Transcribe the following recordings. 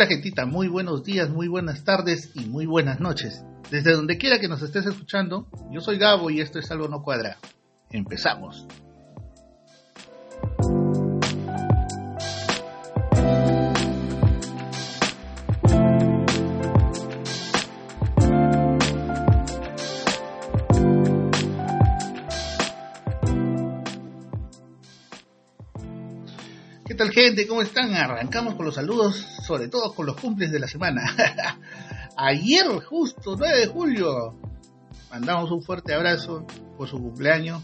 Hola gentita, muy buenos días, muy buenas tardes y muy buenas noches. Desde donde quiera que nos estés escuchando, yo soy Gabo y esto es Algo No Cuadra. Empezamos. Gente? ¿Cómo están? Arrancamos con los saludos, sobre todo con los cumples de la semana. Ayer, justo 9 de julio, mandamos un fuerte abrazo por su cumpleaños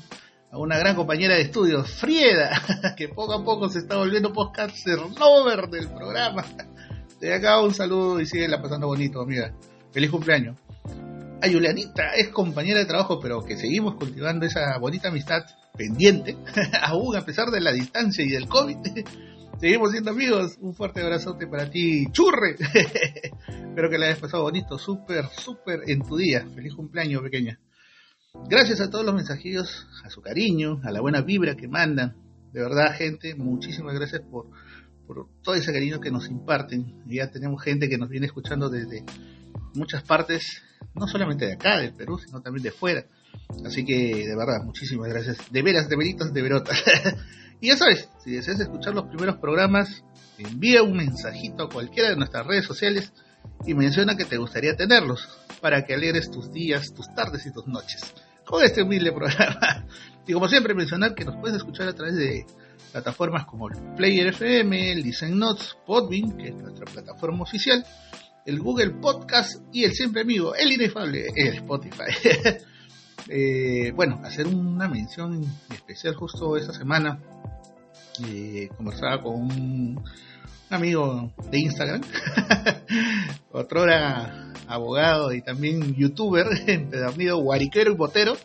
a una gran compañera de estudios, Frieda, que poco a poco se está volviendo podcaster lover del programa. De acá un saludo y sigue la pasando bonito, amiga. Feliz cumpleaños. A Julianita es compañera de trabajo, pero que seguimos cultivando esa bonita amistad pendiente, aún a pesar de la distancia y del COVID. Seguimos siendo amigos. Un fuerte abrazote para ti, churre. Espero que la hayas pasado bonito, súper, súper en tu día. Feliz cumpleaños, pequeña. Gracias a todos los mensajillos, a su cariño, a la buena vibra que mandan. De verdad, gente, muchísimas gracias por, por todo ese cariño que nos imparten. Ya tenemos gente que nos viene escuchando desde muchas partes, no solamente de acá, del Perú, sino también de fuera. Así que, de verdad, muchísimas gracias. De veras, de veritas, de verotas. y ya sabes, si deseas escuchar los primeros programas, envía un mensajito a cualquiera de nuestras redes sociales y menciona que te gustaría tenerlos para que alegres tus días, tus tardes y tus noches con este humilde programa. Y como siempre, mencionar que nos puedes escuchar a través de plataformas como Player FM, Design Notes, Podbean, que es nuestra plataforma oficial, el Google Podcast y el siempre amigo, el inefable, el Spotify. Eh, bueno, hacer una mención especial justo esta semana. Eh, conversaba con un, amigo de Instagram, otro era abogado y también youtuber, empedernido, guariquero y botero.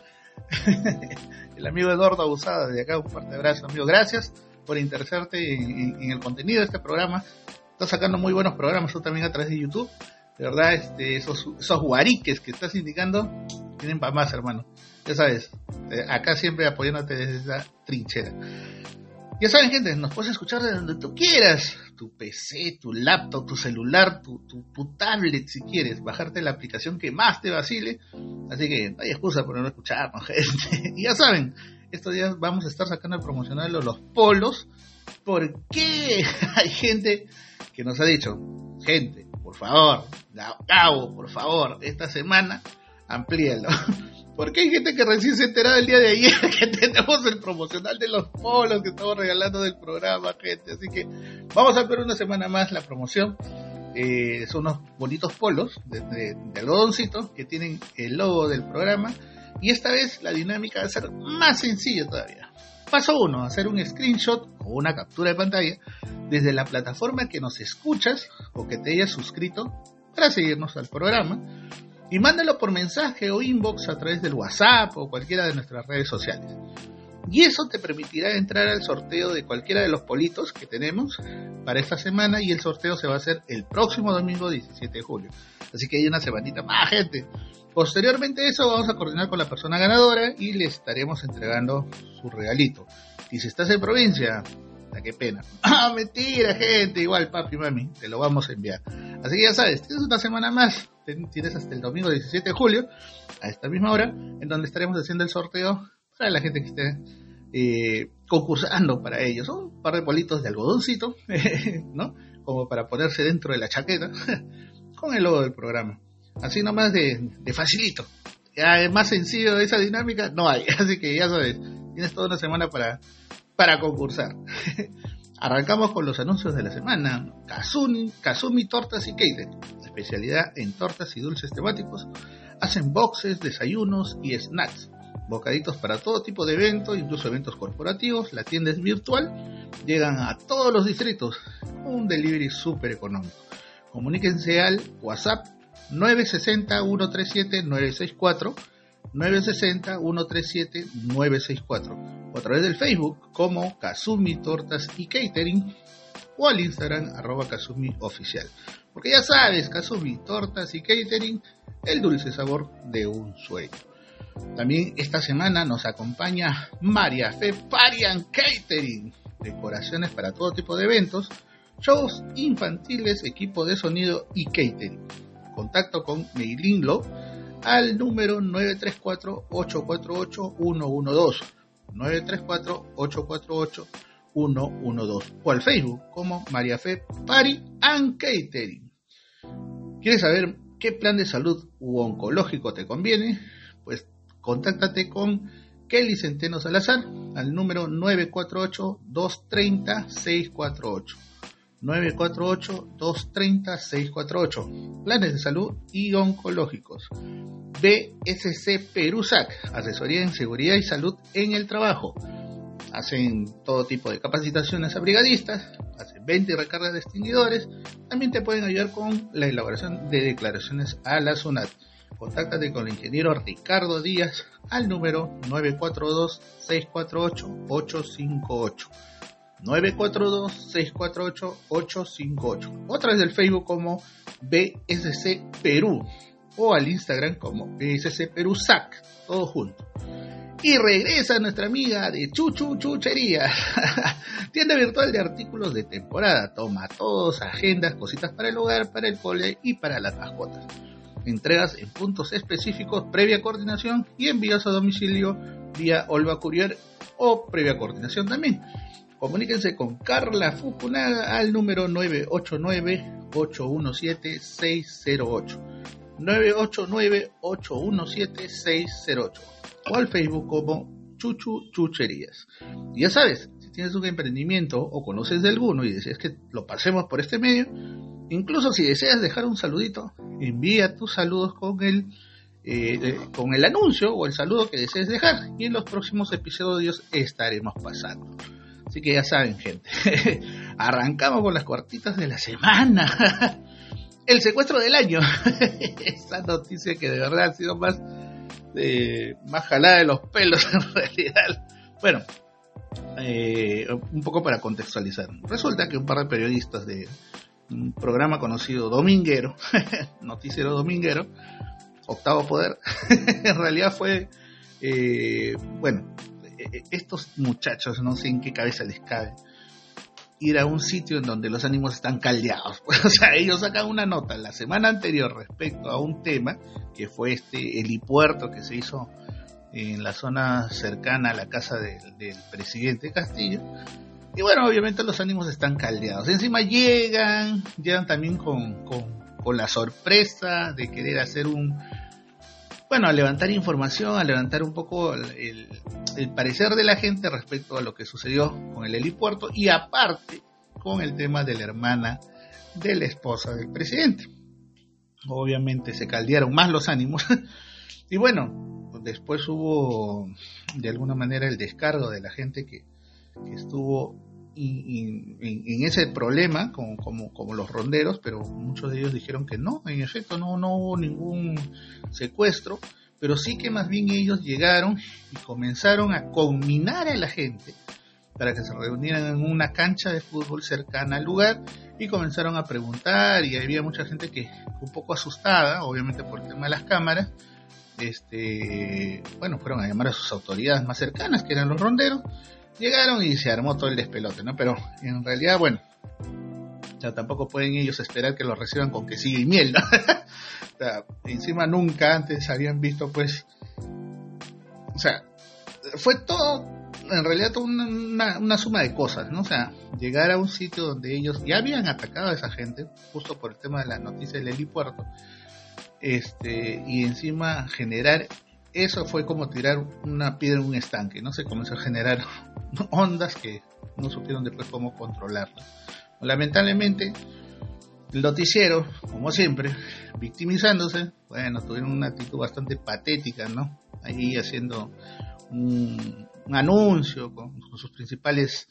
el amigo Eduardo Abusada, de acá un fuerte abrazo, amigo. Gracias por interesarte en, el contenido de este programa. Está sacando muy buenos programas, también a través de YouTube. De verdad, este, esos, esos guariques que estás indicando tienen para más, hermano. Ya sabes, eh, acá siempre apoyándote desde esa trinchera. Ya saben, gente, nos puedes escuchar de donde tú quieras. Tu PC, tu laptop, tu celular, tu, tu, tablet, si quieres. Bajarte la aplicación que más te vacile. Así que no hay excusa por no escucharnos, gente. Ya saben, estos días vamos a estar sacando el promocional los polos. Porque hay gente que nos ha dicho, gente, por favor, Gabo, por favor, esta semana amplíalo. Porque hay gente que recién se enterado el día de ayer que tenemos el promocional de los polos que estamos regalando del programa, gente. Así que vamos a ver una semana más la promoción. Eh, son unos bonitos polos de, de, algodoncito que tienen el logo del programa. Y esta vez la dinámica va a ser más sencilla todavía. Paso 1, hacer un screenshot o una captura de pantalla desde la plataforma que nos escuchas o que te hayas suscrito para seguirnos al programa y mándalo por mensaje o inbox a través del WhatsApp o cualquiera de nuestras redes sociales. Y eso te permitirá entrar al sorteo de cualquiera de los politos que tenemos para esta semana y el sorteo se va a hacer el próximo domingo 17 de julio. Así que hay una semanita más, gente. Posteriormente a eso vamos a coordinar con la persona ganadora y le estaremos entregando su regalito. Y si estás en provincia, qué pena. Ah, mentira, gente. Igual, papi, mami, te lo vamos a enviar. Así que ya sabes, tienes una semana más. Tienes hasta el domingo 17 de julio, a esta misma hora, en donde estaremos haciendo el sorteo para la gente que esté eh, concursando para ellos. Un par de bolitos de algodoncito, ¿no? Como para ponerse dentro de la chaqueta, con el logo del programa. Así nomás de, de facilito. Ya es más sencillo esa dinámica, no hay. Así que ya sabes, tienes toda una semana para para concursar. Arrancamos con los anuncios de la semana. Kazumi, Kazumi Tortas y Catering, especialidad en tortas y dulces temáticos. Hacen boxes, desayunos y snacks. Bocaditos para todo tipo de eventos, incluso eventos corporativos. La tienda es virtual. Llegan a todos los distritos. Un delivery súper económico. Comuníquense al WhatsApp 960-137-964 960-137-964 o a través del Facebook como Kazumi Tortas y Catering o al Instagram arroba Kazumi Oficial. Porque ya sabes, Kazumi Tortas y Catering, el dulce sabor de un sueño. También esta semana nos acompaña María Fe Parian Catering, decoraciones para todo tipo de eventos, shows infantiles, equipo de sonido y catering. Contacto con Meilinlo al número 934-848-112. 934-848-112 o al Facebook como María Fe Party and Catering. ¿Quieres saber qué plan de salud u oncológico te conviene? Pues contáctate con Kelly Centeno Salazar al número 948-230-648. 948-230-648. Planes de salud y oncológicos. BSC Perusac, asesoría en seguridad y salud en el trabajo. Hacen todo tipo de capacitaciones a brigadistas, hacen 20 recargas de extinguidores. También te pueden ayudar con la elaboración de declaraciones a la SUNAT. Contáctate con el ingeniero Ricardo Díaz al número 942-648-858. 942-648-858. Otra vez del Facebook como BSC Perú o al Instagram como BSC Perú SAC, todo junto. Y regresa nuestra amiga de Chuchu Chuchería, tienda virtual de artículos de temporada. Toma todos, agendas, cositas para el hogar, para el cole y para las mascotas. Entregas en puntos específicos, previa coordinación y envíos a domicilio vía Olva Courier o previa coordinación también. Comuníquense con Carla Fukunaga al número 989-817-608. 989-817-608 o al Facebook como Chuchu Chucherías. ya sabes, si tienes un emprendimiento o conoces de alguno y deseas que lo pasemos por este medio, incluso si deseas dejar un saludito, envía tus saludos con el, eh, eh, con el anuncio o el saludo que desees dejar y en los próximos episodios estaremos pasando. Así que ya saben, gente. Arrancamos con las cuartitas de la semana. El secuestro del año. Esa noticia que de verdad ha sido más, eh, más jalada de los pelos en realidad. Bueno, eh, un poco para contextualizar. Resulta que un par de periodistas de un programa conocido Dominguero, Noticiero Dominguero, Octavo Poder, en realidad fue, eh, bueno, eh, estos muchachos, no sé en qué cabeza les cabe, ir a un sitio en donde los ánimos están caldeados. o sea, ellos sacan una nota la semana anterior respecto a un tema, que fue este helipuerto que se hizo en la zona cercana a la casa del, presidente Castillo. Y bueno, obviamente los ánimos están caldeados. Encima llegan, llegan también con, con la sorpresa de querer hacer un, bueno, a levantar información, a levantar un poco el, parecer de la gente respecto a lo que sucedió con el helipuerto y aparte con el tema de la hermana de la esposa del presidente. Obviamente se caldearon más los ánimos y bueno, después hubo de alguna manera el descargo de la gente que, estuvo en ese problema, como, como, como, los ronderos, pero muchos de ellos dijeron que no, en efecto no, no hubo ningún secuestro, pero sí que más bien ellos llegaron y comenzaron a conminar a la gente para que se reunieran en una cancha de fútbol cercana al lugar y comenzaron a preguntar y había mucha gente que un poco asustada, obviamente por el tema de las cámaras, este, bueno, fueron a llamar a sus autoridades más cercanas, que eran los ronderos, llegaron y se armó todo el despelote, ¿no? Pero en realidad, bueno, ya tampoco pueden ellos esperar que lo reciban con que sigue y miel, ¿no? o sea, encima nunca antes habían visto, pues, o sea, fue todo, en realidad, toda una, una, suma de cosas, ¿no? O sea, llegar a un sitio donde ellos ya habían atacado a esa gente, justo por el tema de la noticia del helipuerto, este, y encima generar eso fue como tirar una piedra en un estanque, ¿no? Se comenzó a generar ondas que no supieron después cómo controlarlas. Lamentablemente, el noticiero, como siempre, victimizándose, bueno, tuvieron una actitud bastante patética, ¿no? Ahí haciendo un, anuncio con, sus principales,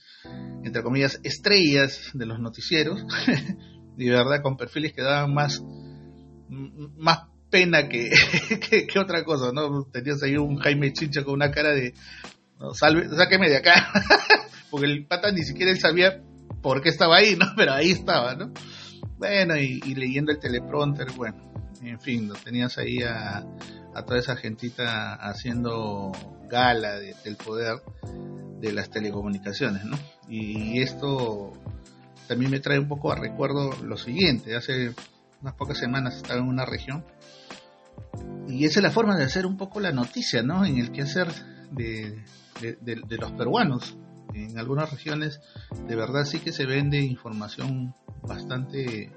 entre comillas, estrellas de los noticieros, de verdad con perfiles que daban más, más pena que, que, otra cosa, ¿no? Tenías ahí un Jaime Chincha con una cara de, no, salve, sáqueme de acá, porque el pata ni siquiera él sabía por qué estaba ahí, ¿no? Pero ahí estaba, ¿no? Bueno, y, leyendo el teleprompter, bueno, en fin, lo tenías ahí a, a toda esa gentita haciendo gala del poder de las telecomunicaciones, ¿no? Y esto también me trae un poco a recuerdo lo siguiente. Hace unas pocas semanas estaba en una región y esa es la forma de hacer un poco la noticia, ¿no? En el quehacer de, de, los peruanos. En algunas regiones de verdad sí que se vende información bastante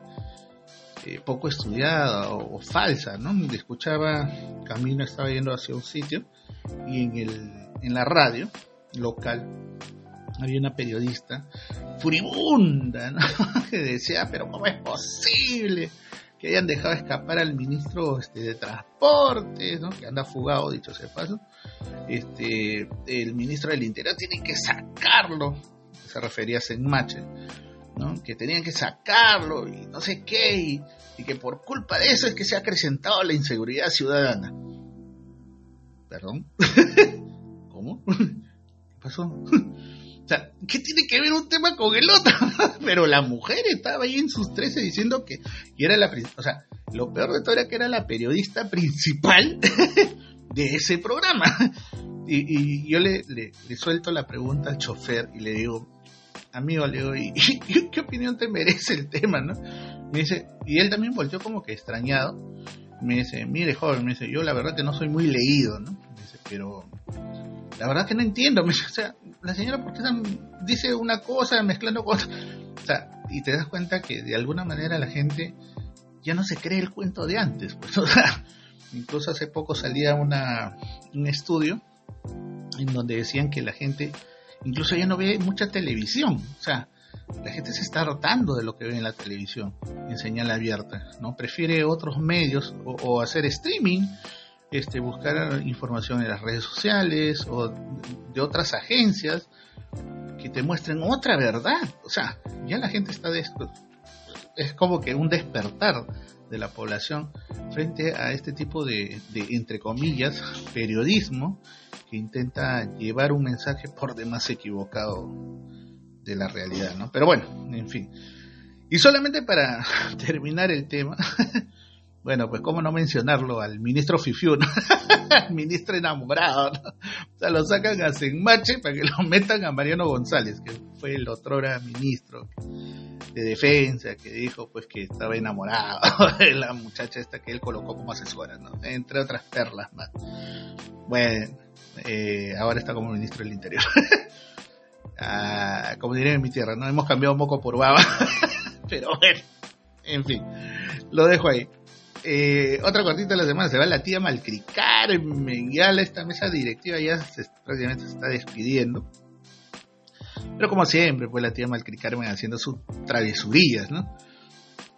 eh, poco estudiada o, falsa, ¿no? Escuchaba, camino estaba yendo hacia un sitio y en, el, en la radio local había una periodista furibunda, ¿no? que decía, pero ¿cómo es posible que hayan dejado escapar al ministro este, de Transportes, que anda fugado, dicho sea paso? Este, el ministro del Interior tiene que sacarlo, se refería a Senmache, que tenían que sacarlo y no sé qué, y, y que por culpa de eso es que se ha acrecentado la inseguridad ciudadana. ¿Perdón? ¿Cómo? ¿Qué pasó? O sea, ¿qué tiene que ver un tema con el otro? Pero la mujer estaba ahí en sus 13 diciendo que era la... O sea, lo peor de todo era que era la periodista principal de ese programa. Y, yo le, suelto la pregunta al chofer y le digo, amigo, le digo, ¿y, qué opinión te merece el tema, no? Me dice, y él también volteó como que extrañado. Me dice, mire, joven, me dice, yo la verdad que no soy muy leído, ¿no? Me dice, pero la verdad que no entiendo. Me dice, o sea, la señora, ¿por qué dice una cosa mezclando cosas? O sea, y te das cuenta que de alguna manera la gente ya no se cree el cuento de antes. Pues, o sea, incluso hace poco salía una, un estudio en donde decían que la gente incluso ya no ve mucha televisión. O sea, la gente se está rotando de lo que ve en la televisión en señal abierta, ¿no? Prefiere otros medios o, hacer streaming, este, buscar información en las redes sociales o de otras agencias que te muestren otra verdad. O sea, ya la gente está de, es como que un despertar de la población frente a este tipo de, de, entre comillas, periodismo que intenta llevar un mensaje por demás equivocado de la realidad, ¿no? Pero bueno, en fin. Y solamente para terminar el tema, bueno, pues cómo no mencionarlo al ministro Fifiu, ministro enamorado, ¿no? O sea, lo sacan a Senmache para que lo metan a Mariano González, que fue el otrora ministro de defensa, que dijo pues que estaba enamorado de la muchacha esta que él colocó como asesora, ¿no? Entre otras perlas más. Bueno, eh, ahora está como ministro del Interior. Ah, como diré en mi tierra, no hemos cambiado un poco por baba, pero bueno, en fin, lo dejo ahí. Eh, otra cortita de la semana se va la tía Malcricar, ya esta mesa directiva ya se, prácticamente se está despidiendo. Pero como siempre, pues la tía Malcricarmen haciendo sus travesurías, ¿no?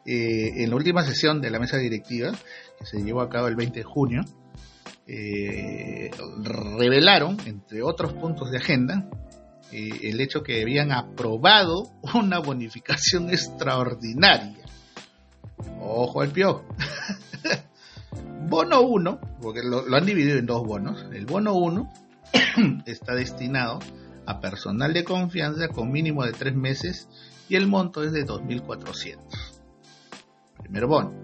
Eh, en la última sesión de la mesa directiva, que se llevó a cabo el 20 de junio, eh, revelaron, entre otros puntos de agenda, el hecho que habían aprobado una bonificación extraordinaria. Ojo al pio. bono 1, porque lo, han dividido en dos bonos. El bono 1 está destinado a personal de confianza con mínimo de tres meses y el monto es de 2.400. Primer bono.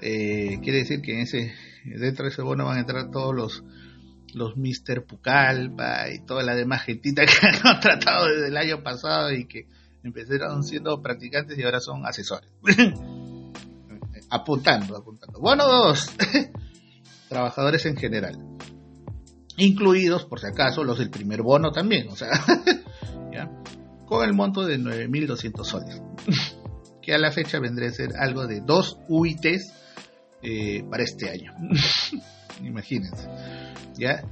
Eh, quiere decir que en ese, dentro de ese bono van a entrar todos los los Mr. Pucalpa y toda la demás gentita que han tratado desde el año pasado y que empezaron siendo practicantes y ahora son asesores. apuntando, apuntando. Bueno, dos. Trabajadores en general. Incluidos, por si acaso, los del primer bono también. O sea, con el monto de 9.200 soles. que a la fecha vendría a ser algo de dos UITs eh, para este año. Imagínense. ¿Ya?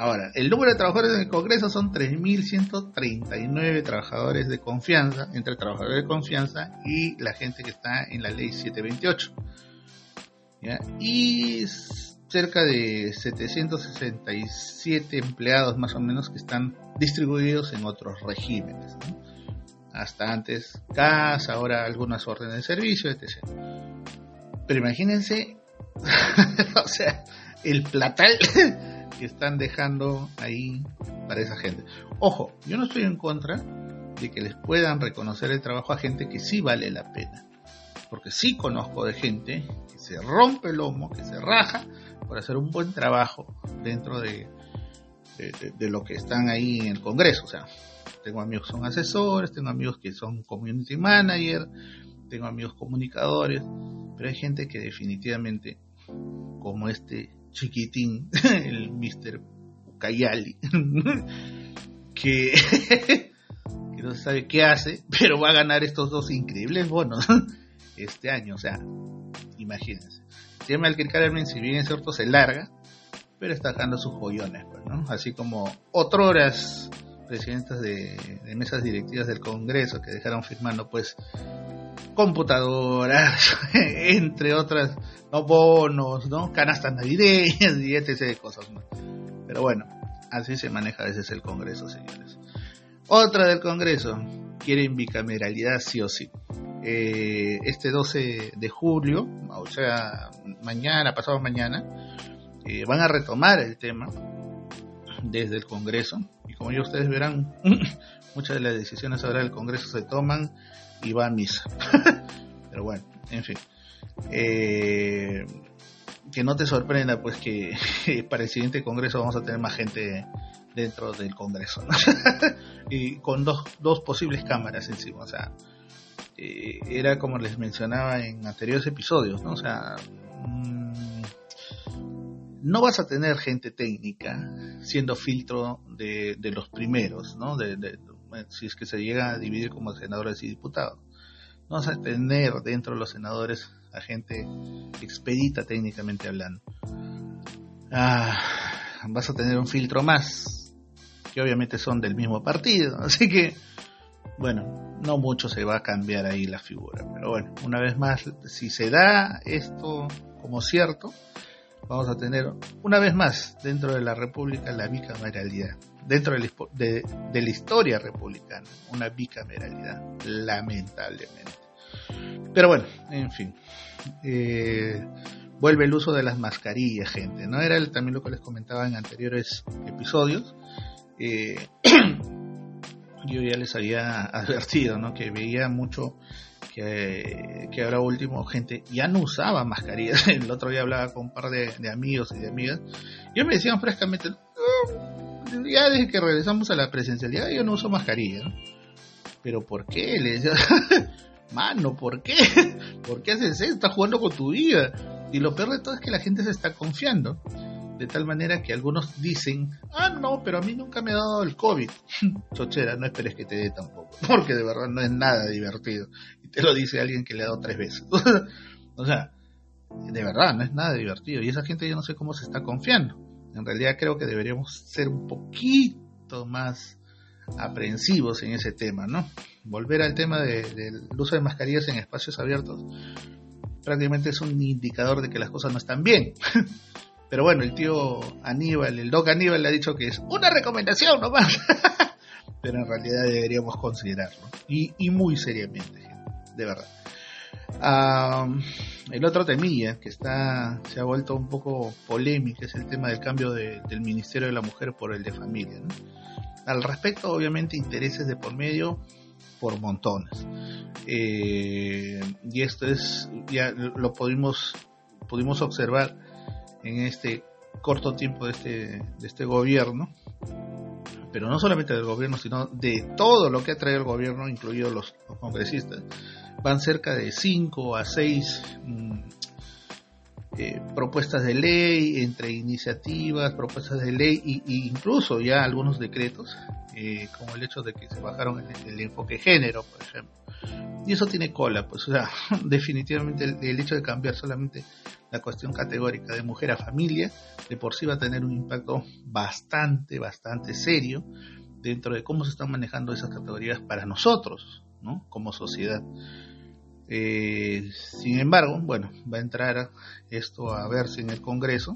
Ahora, el número de trabajadores en el Congreso son 3.139 trabajadores de confianza, entre trabajadores de confianza y la gente que está en la ley 728. ¿ya? Y cerca de 767 empleados más o menos que están distribuidos en otros regímenes. Hasta antes CAS, ahora algunas órdenes de servicio, etc. Pero imagínense, o sea, el platal que están dejando ahí para esa gente. Ojo, yo no estoy en contra de que les puedan reconocer el trabajo a gente que sí vale la pena. Porque sí conozco de gente que se rompe el lomo, que se raja por hacer un buen trabajo dentro de, de, lo que están ahí en el Congreso. O sea, tengo amigos que son asesores, tengo amigos que son community manager, tengo amigos comunicadores, pero hay gente que definitivamente, como este chiquitín, el Mr. Ucayali, que, que no sabe qué hace, pero va a ganar estos dos increíbles bonos este año, o sea, imagínense. Se llama el Carmen, si bien es cierto, se larga, pero está dejando sus joyones, pues, ¿no? Así como otroras presidentes de, mesas directivas del Congreso que dejaron firmando, pues, computadoras, entre otras, ¿no? bonos, ¿no? canastas navideñas y etc. de cosas. Pero bueno, así se maneja a veces el Congreso, señores. Otra del Congreso, quieren bicameralidad sí o sí. Eh, este 12 de julio, o sea, mañana, pasado mañana, eh, van a retomar el tema desde el Congreso como ya ustedes verán, muchas de las decisiones ahora del Congreso se toman y va a misa. Pero bueno, en fin. Eh, que no te sorprenda pues que para el siguiente Congreso vamos a tener más gente dentro del Congreso y con dos, dos posibles cámaras encima, o sea, eh, era como les mencionaba en anteriores episodios, ¿no? O sea, mm, no vas a tener gente técnica siendo filtro de, los primeros, ¿no? De, si es que se llega a dividir como senadores y diputados. No vas a tener dentro de los senadores a gente expedita técnicamente hablando. Ah, vas a tener un filtro más, que obviamente son del mismo partido, así que, bueno, no mucho se va a cambiar ahí la figura, pero bueno, una vez más, si se da esto como cierto, vamos a tener una vez más dentro de la República la bicameralidad, dentro de, la historia republicana, una bicameralidad, lamentablemente. Pero bueno, en fin, eh, vuelve el uso de las mascarillas, gente, ¿no? Era también lo que les comentaba en anteriores episodios. Eh, yo ya les había advertido, ¿no? Que veía mucho que, ahora último gente ya no usaba mascarillas. El otro día hablaba con un par de, amigos y de amigas. Y me decían frescamente, ya desde que regresamos a la presencialidad yo no uso mascarilla. Pero ¿por qué? Le decía, mano, ¿por qué? ¿Por qué haces eso? Estás jugando con tu vida. Y lo peor de todo es que la gente se está confiando de tal manera que algunos dicen, ah, no, pero a mí nunca me ha dado el COVID. Chochera, no esperes que te dé tampoco, porque de verdad no es nada divertido. Y te lo dice alguien que le ha dado tres veces. o sea, de verdad no es nada divertido. Y esa gente yo no sé cómo se está confiando. En realidad creo que deberíamos ser un poquito más aprensivos en ese tema, ¿no? Volver al tema del uso de mascarillas en espacios abiertos prácticamente es un indicador de que las cosas no están bien. Pero bueno, el tío Aníbal, el doc Aníbal le ha dicho que es una recomendación nomás. Pero en realidad deberíamos considerarlo. Y, muy seriamente, de verdad. el otro temilla que está se ha vuelto un poco polémico es el tema del cambio del Ministerio de la Mujer por el de Familia. Al respecto, obviamente, intereses de por medio por montones. Eh, y esto es, ya lo pudimos, pudimos observar en este corto tiempo de este, de este gobierno, pero no solamente del gobierno, sino de todo lo que ha traído el gobierno, incluidos los, congresistas, van cerca de 5 a 6 mm, eh, propuestas de ley, entre iniciativas, propuestas de ley e incluso ya algunos decretos, eh, como el hecho de que se bajaron el, enfoque género, por ejemplo. Y eso tiene cola, pues, o sea, definitivamente el hecho de cambiar solamente la cuestión categórica de mujer a familia, de por sí va a tener un impacto bastante, bastante serio dentro de cómo se están manejando esas categorías para nosotros, ¿no? Como sociedad. Eh, sin embargo, bueno, va a entrar esto a verse en el Congreso,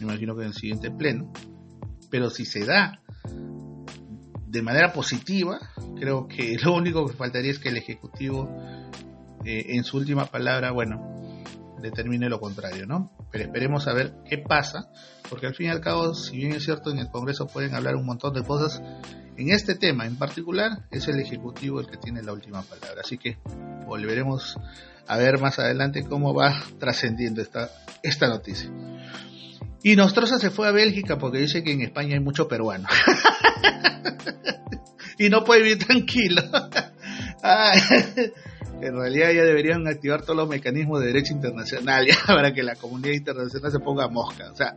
me imagino que en el siguiente pleno, pero si se da de manera positiva, creo que lo único que faltaría es que el Ejecutivo, eh, en su última palabra, bueno, determine lo contrario, ¿no? Pero esperemos a ver qué pasa, porque al fin y al cabo, si bien es cierto, en el Congreso pueden hablar un montón de cosas, en este tema en particular es el Ejecutivo el que tiene la última palabra. Así que volveremos a ver más adelante cómo va trascendiendo esta, esta noticia. Y Nostrosa se fue a Bélgica porque dice que en España hay mucho peruano. y no puede vivir tranquilo. en realidad ya deberían activar todos los mecanismos de derecho internacional ya para que la comunidad internacional se ponga mosca. O sea,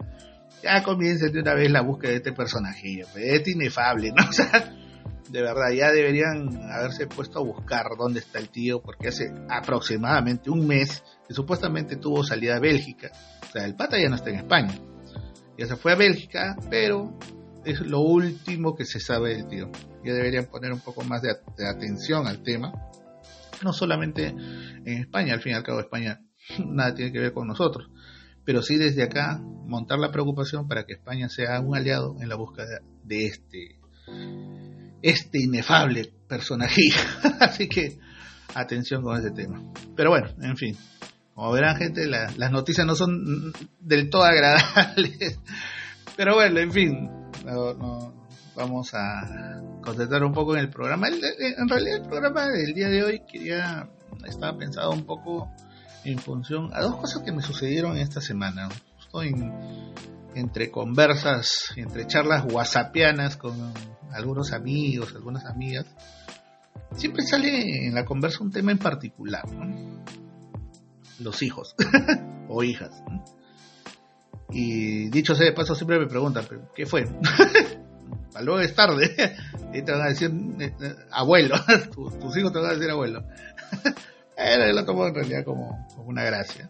ya comiencen de una vez la búsqueda de este personaje. Pues, es inefable, ¿no? O sea, de verdad, ya deberían haberse puesto a buscar dónde está el tío, porque hace aproximadamente un mes que supuestamente tuvo salida a Bélgica. O sea, el pata ya no está en España. Ya se fue a Bélgica, pero es lo último que se sabe del tío. Ya deberían poner un poco más de, atención al tema. No solamente en España, al fin y al cabo España nada tiene que ver con nosotros. Pero sí desde acá montar la preocupación para que España sea un aliado en la búsqueda de este este inefable personaje. Así que atención con ese tema. Pero bueno, en fin. Como verán gente, las noticias no son del todo agradables. Pero bueno, en fin. vamos a concentrar un poco en el programa. En realidad el programa del día de hoy quería, estaba pensado un poco en función a dos cosas que me sucedieron esta semana. Justo entre conversas, entre charlas whatsappianas con algunos amigos, algunas amigas, siempre sale en la conversa un tema en particular, los hijos o hijas. Y dicho sea de paso, siempre me preguntan, ¿qué fue? Para luego es tarde. y te van a decir eh, eh, abuelo, tus hijos te van a decir abuelo. Yo lo tomo en realidad como, como una gracia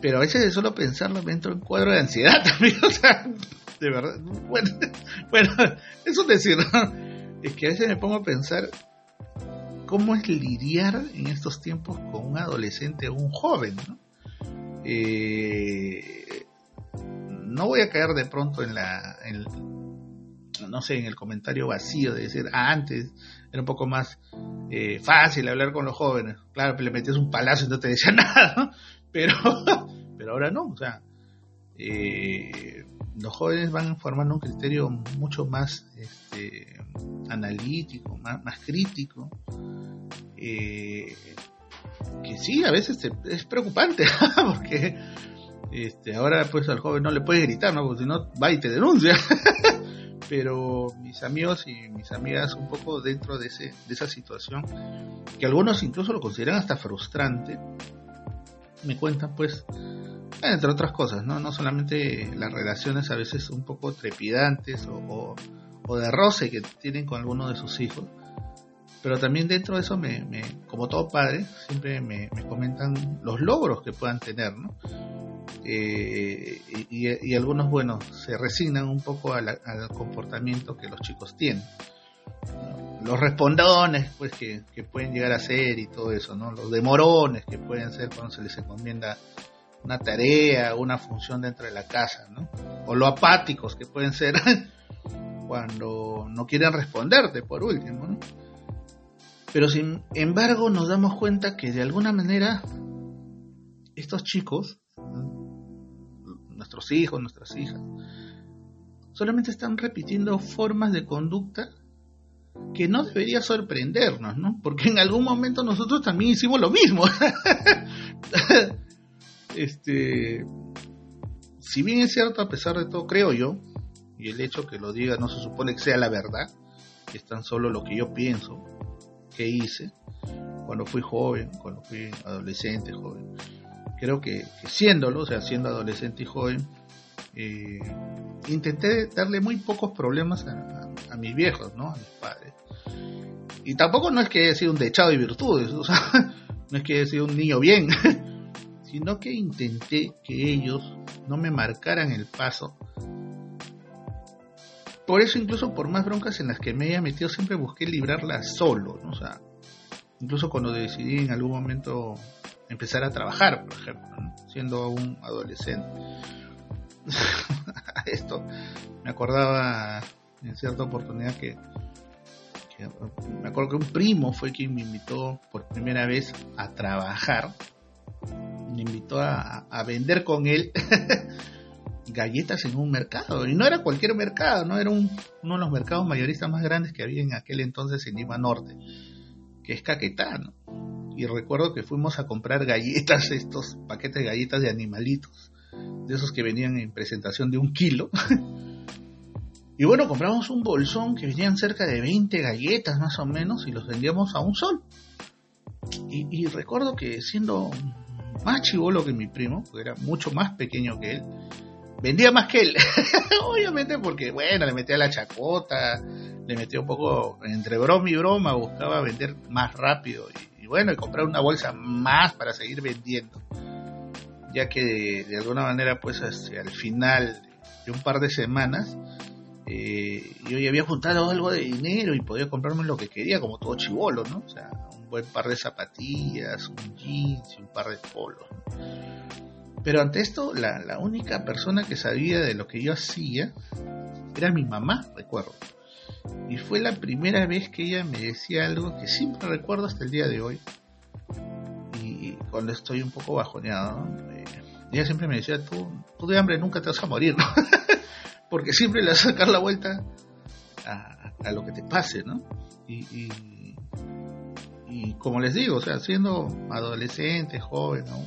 pero a veces de solo pensarlo me entro en cuadro de ansiedad también, o sea, de verdad, bueno, bueno eso decir, es que a veces me pongo a pensar cómo es lidiar en estos tiempos con un adolescente o un joven, ¿no? Eh, no voy a caer de pronto en la, no sé, en el comentario vacío de decir, ah, antes era un poco más eh, fácil hablar con los jóvenes. Claro, le metías un palazo y no te decía nada, ¿no? Pero, pero ahora no, o sea, eh, los jóvenes van formando un criterio mucho más este, analítico, más, más crítico, eh, que sí, a veces es preocupante, porque este, ahora pues al joven no le puedes gritar, ¿no? porque si no va y te denuncia. Pero mis amigos y mis amigas un poco dentro de, ese, de esa situación, que algunos incluso lo consideran hasta frustrante, me cuentan pues entre otras cosas, ¿no? No solamente las relaciones a veces un poco trepidantes o, de roce que tienen con alguno de sus hijos, pero también dentro de eso, me, como todo padre, siempre me, comentan los logros que puedan tener, ¿no? Eh, y, algunos, bueno, se resignan un poco al comportamiento que los chicos tienen los respondones pues que, pueden llegar a ser y todo eso, ¿no? Los demorones que pueden ser cuando se les encomienda una tarea, una función dentro de la casa, ¿no? O lo apáticos que pueden ser cuando no quieren responderte, por último, ¿no? Pero sin embargo nos damos cuenta que de alguna manera estos chicos, nuestros hijos, nuestras hijas, solamente están repitiendo formas de conducta que no debería sorprendernos, ¿no? Porque en algún momento nosotros también hicimos lo mismo. este, si bien es cierto, a pesar de todo, creo yo, y el hecho que lo diga no se supone que sea la verdad, es tan solo lo que yo pienso que hice cuando fui joven, cuando fui adolescente, joven. Creo que, siéndolo, o sea, siendo adolescente y joven, eh, intenté darle muy pocos problemas a, mis viejos, ¿no? A mis padres. Y tampoco no es que haya sido un dechado de virtudes, o sea, no es que haya sido un niño bien, sino que intenté que ellos no me marcaran el paso. Por eso incluso por más broncas en las que me haya metido siempre busqué librarlas solo, ¿no? O sea, incluso cuando decidí en algún momento empezar a trabajar, por ejemplo, siendo un adolescente. Esto me acordaba en cierta oportunidad que, me acuerdo que un primo fue quien me invitó por primera vez a trabajar. Me invitó a, vender con él galletas en un mercado. Y no era cualquier mercado no era un, uno de los mercados mayoristas más grandes que había en aquel entonces en Lima Norte que es Caquetá y recuerdo que fuimos a comprar galletas estos paquetes de galletas de animalitos de esos que venían en presentación de un kilo. Y bueno, compramos un bolsón que venían cerca de 20 galletas más o menos y los vendíamos a un sol. Y, recuerdo que siendo más chivolo que mi primo, era mucho más pequeño que él, vendía más que él. Obviamente porque, bueno, le metía la chacota, le metía un poco entre broma y broma, buscaba vender más rápido. Bueno, y comprar una bolsa más para seguir vendiendo. Ya que de, alguna manera, pues hacia al final de un par de semanas, eh, yo ya había juntado algo de dinero y podía comprarme lo que quería, como todo chivolo, ¿no? O sea, un buen par de zapatillas, un jeans un par de polos. Pero ante esto, la, la única persona que sabía de lo que yo hacía era mi mamá, recuerdo. Y fue la primera vez que ella me decía algo que siempre recuerdo hasta el día de hoy. Y cuando estoy un poco bajoneado, eh, ella siempre me decía, tú, tú de hambre nunca te vas a morir, porque siempre le vas a sacar la vuelta a, lo que te pase, ¿no? Y, y, como les digo, o sea, siendo adolescente, joven, ¿no?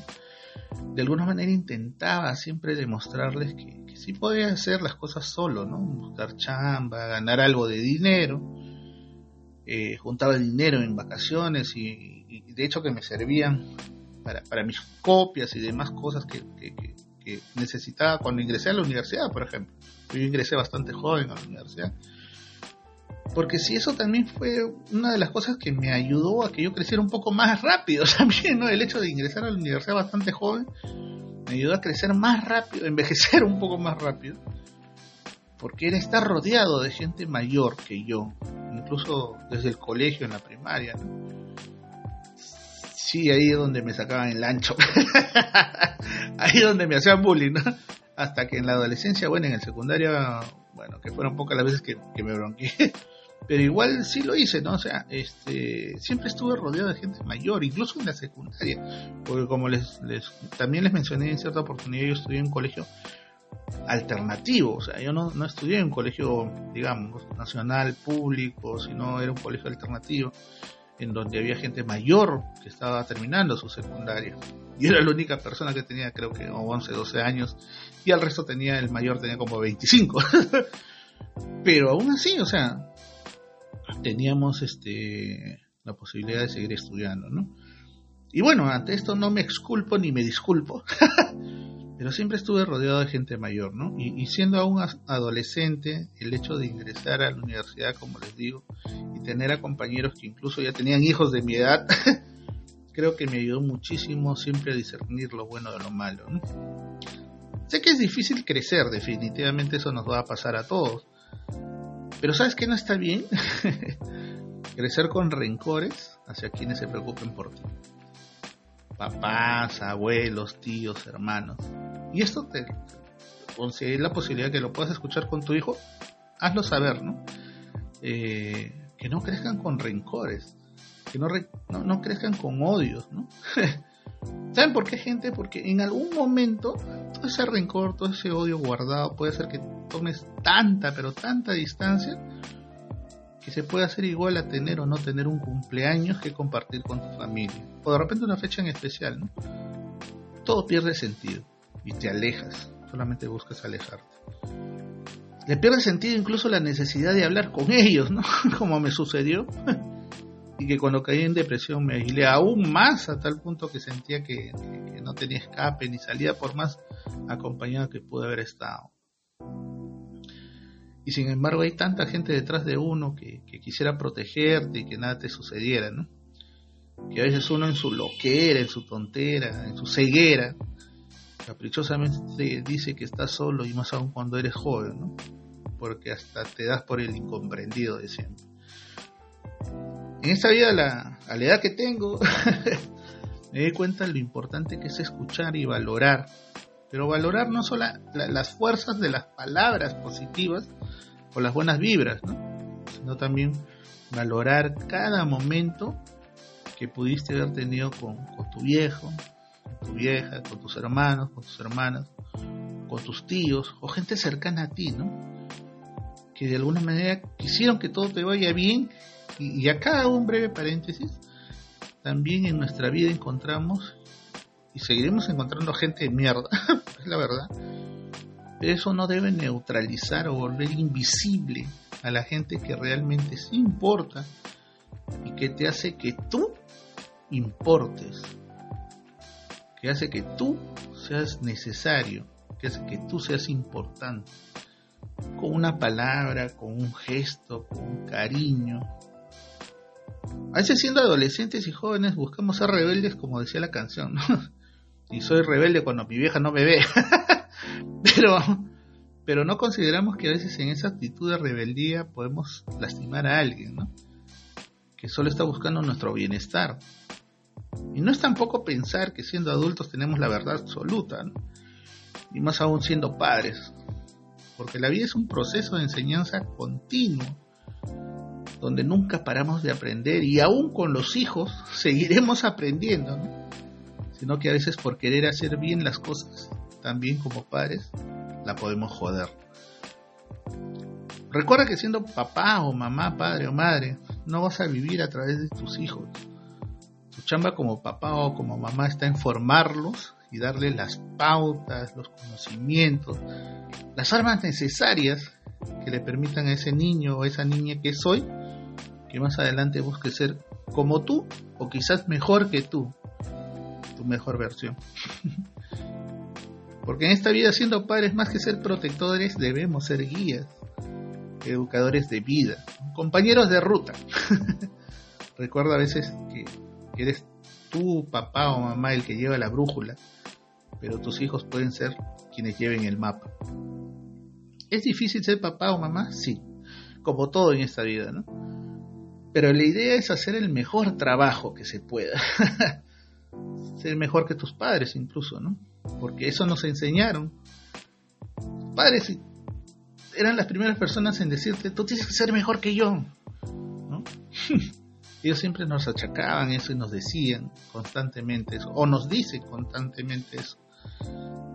De alguna manera intentaba siempre demostrarles que, que, sí podía hacer las cosas solo, ¿no? Buscar chamba, ganar algo de dinero. Eh, juntaba dinero en vacaciones y, de hecho que me servían para, para mis copias y demás cosas que, que necesitaba cuando ingresé a la universidad, por ejemplo. Yo ingresé bastante joven a la universidad. Porque si eso también fue una de las cosas que me ayudó a que yo creciera un poco más rápido también, ¿no? El hecho de ingresar a la universidad bastante joven me ayudó a crecer más rápido, envejecer un poco más rápido. Porque era estar rodeado de gente mayor que yo, incluso desde el colegio, en la primaria. Sí, ahí es donde me sacaban el ancho. ahí es donde me hacían bullying, ¿no? hasta que en la adolescencia, bueno, en el secundario, bueno, que fueron pocas las veces que, me bronqué, pero igual sí lo hice, ¿no? O sea, este, siempre estuve rodeado de gente mayor, incluso en la secundaria, porque como les, también les mencioné en cierta oportunidad, yo estudié en un colegio alternativo, o sea, yo no, no estudié en un colegio, digamos, nacional, público, sino era un colegio alternativo, en donde había gente mayor que estaba terminando su secundaria. Yo era la única persona que tenía, creo que 11, 12 años, y al resto tenía, el mayor tenía como 25. Pero aún así, o sea, teníamos este la posibilidad de seguir estudiando, ¿no? Y bueno, ante esto no me exculpo ni me disculpo, pero siempre estuve rodeado de gente mayor, ¿no? Y, y, siendo aún adolescente, el hecho de ingresar a la universidad, como les digo, y tener a compañeros que incluso ya tenían hijos de mi edad, creo que me ayudó muchísimo siempre a discernir lo bueno de lo malo. Sé que es difícil crecer, definitivamente eso nos va a pasar a todos. Pero ¿sabes qué no está bien? crecer con rencores hacia quienes se preocupen por ti. Papás, abuelos, tíos, hermanos. Y esto te, si hay la posibilidad que lo puedas escuchar con tu hijo, hazlo saber, ¿no? Eh, que no crezcan con rencores que no, no, crezcan con odios, ¿no? ¿Saben por qué, gente? Porque en algún momento todo ese rencor, todo ese odio guardado puede hacer que tomes tanta, pero tanta distancia que se puede hacer igual a tener o no tener un cumpleaños que compartir con tu familia. O de repente una fecha en especial, ¿no? Todo pierde sentido y te alejas, solamente buscas alejarte. Le pierde sentido incluso la necesidad de hablar con ellos, ¿no? Como me sucedió y que cuando caí en depresión me aislé aún más a tal punto que sentía que, no tenía escape ni salida por más acompañado que pude haber estado. Y sin embargo hay tanta gente detrás de uno que, quisiera protegerte y que nada te sucediera, ¿no? Que a veces uno en su loquera, en su tontera, en su ceguera, caprichosamente dice que estás solo y más aún cuando eres joven, ¿no? Porque hasta te das por el incomprendido de siempre en esta vida, la, a la edad que tengo, me doy cuenta de lo importante que es escuchar y valorar. Pero valorar no solo las fuerzas de las palabras positivas o las buenas vibras, sino también valorar cada momento que pudiste haber tenido con, tu viejo, con tu vieja, con tus hermanos, con tus hermanas, con tus tíos o gente cercana a ti, ¿no? Que de alguna manera quisieron que todo te vaya bien y, acá un breve paréntesis, también en nuestra vida encontramos y seguiremos encontrando gente de mierda, es la verdad, eso no debe neutralizar o volver invisible a la gente que realmente importa y que te hace que tú importes, que hace que tú seas necesario, que hace que tú seas importante, con una palabra, con un gesto, con un cariño. A veces siendo adolescentes y jóvenes buscamos ser rebeldes como decía la canción, y soy rebelde cuando mi vieja no me ve. pero, pero no consideramos que a veces en esa actitud de rebeldía podemos lastimar a alguien, ¿no? Que solo está buscando nuestro bienestar. Y no es tampoco pensar que siendo adultos tenemos la verdad absoluta, y más aún siendo padres, porque la vida es un proceso de enseñanza continuo, donde nunca paramos de aprender y aún con los hijos seguiremos aprendiendo, sino que a veces por querer hacer bien las cosas, también como padres, la podemos joder. Recuerda que siendo papá o mamá, padre o madre, no vas a vivir a través de tus hijos. Tu chamba como papá o como mamá está en formarlos y darle las pautas, los conocimientos, las armas necesarias que le permitan a ese niño o esa niña que soy, que más adelante busque ser como tú o quizás mejor que tú, tu mejor versión. Porque en esta vida siendo padres más que ser protectores debemos ser guías, educadores de vida, compañeros de ruta. Recuerda a veces que eres tú, papá o mamá, el que lleva la brújula pero tus hijos pueden ser quienes lleven el mapa. ¿Es difícil ser papá o mamá? Sí, como todo en esta vida, ¿no? Pero la idea es hacer el mejor trabajo que se pueda. ser mejor que tus padres incluso, ¿no? Porque eso nos enseñaron. Padres eran las primeras personas en decirte, tú tienes que ser mejor que yo, ¿no? Ellos siempre nos achacaban eso y nos decían constantemente eso, o nos dicen constantemente eso.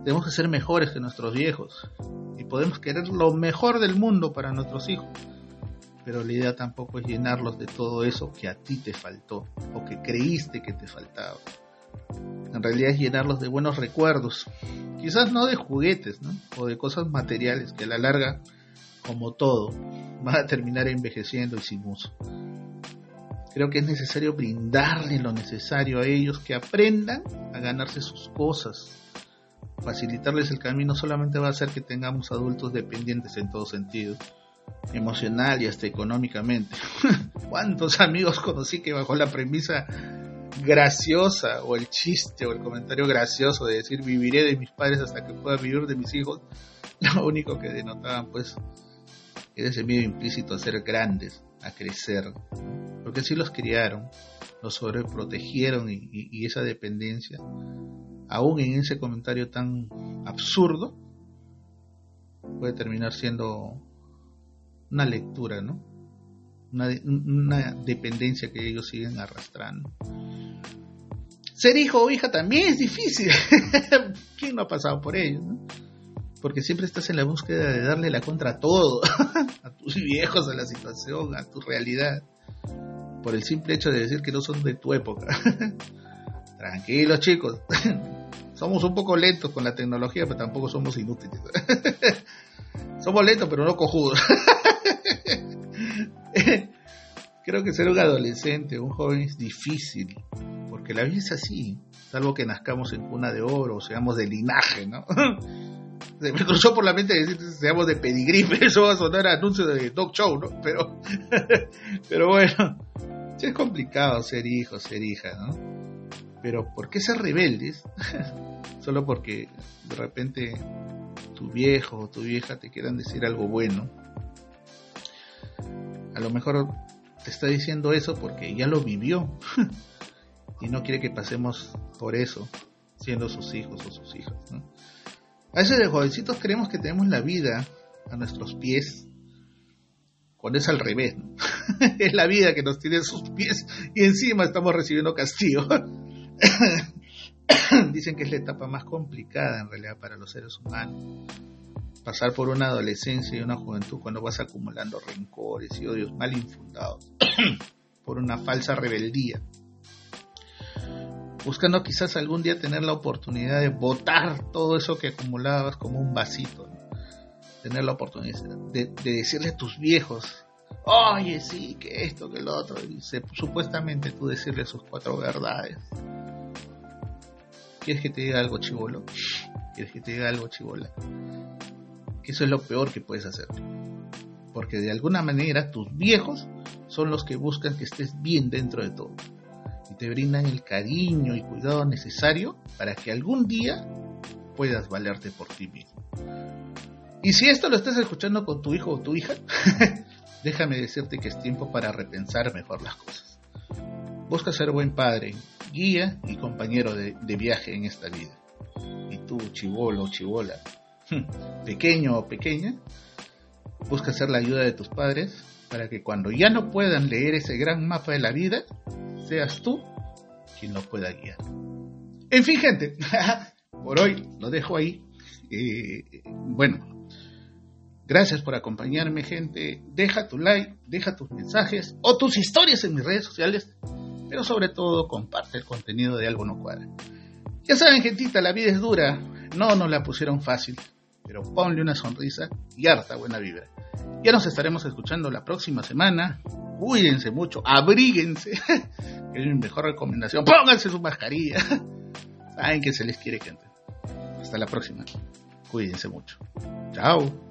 Tenemos que ser mejores que nuestros viejos y podemos querer lo mejor del mundo para nuestros hijos. Pero la idea tampoco es llenarlos de todo eso que a ti te faltó o que creíste que te faltaba. En realidad es llenarlos de buenos recuerdos, quizás no de juguetes o de cosas materiales que a la larga, como todo, van a terminar envejeciendo y sin uso. Creo que es necesario brindarle lo necesario a ellos que aprendan a ganarse sus cosas, facilitarles el camino solamente va a hacer que tengamos adultos dependientes en todo sentido, emocional y hasta económicamente. ¿Cuántos amigos conocí que bajo la premisa graciosa o el chiste o el comentario gracioso de decir viviré de mis padres hasta que pueda vivir de mis hijos, lo único que denotaban pues era ese miedo implícito a ser grandes, a crecer, porque si los criaron, los sobreprotegieron y, y esa dependencia aún en ese comentario tan absurdo, puede terminar siendo una lectura, ¿no? Una, dependencia que ellos siguen arrastrando. Ser hijo o hija también es difícil. ¿Quién no ha pasado por ello? Porque siempre estás en la búsqueda de darle la contra a todo, a tus viejos, a la situación, a tu realidad, por el simple hecho de decir que no son de tu época. Tranquilos chicos, somos un poco lentos con la tecnología, pero tampoco somos inútiles. somos lentos, pero no cojudos. Creo que ser un adolescente, un joven es difícil, porque la vida es así, salvo que nazcamos en cuna de oro o seamos de linaje, ¿no? Se me cruzó por la mente decir que seamos de pedigrí, eso va a sonar anuncio de Dog Show, ¿no? Pero, pero bueno, es complicado ser hijo, ser hija, ¿no? Pero ¿por qué ser rebeldes? Solo porque de repente tu viejo o tu vieja te quieran decir algo bueno. A lo mejor te está diciendo eso porque ya lo vivió y no quiere que pasemos por eso siendo sus hijos o sus hijas. A veces de jovencitos creemos que tenemos la vida a nuestros pies cuando es al revés. es la vida que nos tiene sus pies y encima estamos recibiendo castigo. Dicen que es la etapa más complicada en realidad para los seres humanos. Pasar por una adolescencia y una juventud cuando vas acumulando rencores y odios mal infundados por una falsa rebeldía. Buscando quizás algún día tener la oportunidad de botar todo eso que acumulabas como un vasito tener la oportunidad de, de decirle a tus viejos, oye, sí, que esto, que lo otro, y supuestamente tú decirle sus cuatro verdades. ¿Quieres que te diga algo chivolo? ¿Quieres que te diga algo chivola? Que eso es lo peor que puedes hacer. Porque de alguna manera tus viejos son los que buscan que estés bien dentro de todo. Te brindan el cariño y cuidado necesario para que algún día puedas valerte por ti mismo. Y si esto lo estás escuchando con tu hijo o tu hija, déjame decirte que es tiempo para repensar mejor las cosas. Busca ser buen padre, guía y compañero de, viaje en esta vida. Y tú, chivolo o chivola, pequeño o pequeña, busca hacer la ayuda de tus padres para que cuando ya no puedan leer ese gran mapa de la vida, seas tú quien lo pueda guiar. En fin, gente, por hoy lo dejo ahí. Eh, bueno, Gracias por acompañarme, gente. Deja tu like, deja tus mensajes o tus historias en mis redes sociales, pero sobre todo comparte el contenido de Algo No Cuadra. Ya saben, gentita, la vida es dura. No nos la pusieron fácil, pero ponle una sonrisa y harta buena vibra. Ya nos estaremos escuchando la próxima semana. Cuídense mucho, abríguense. es mi mejor recomendación. Pónganse su mascarilla. Saben que se les quiere, gente. Hasta la próxima. Cuídense mucho. Chao.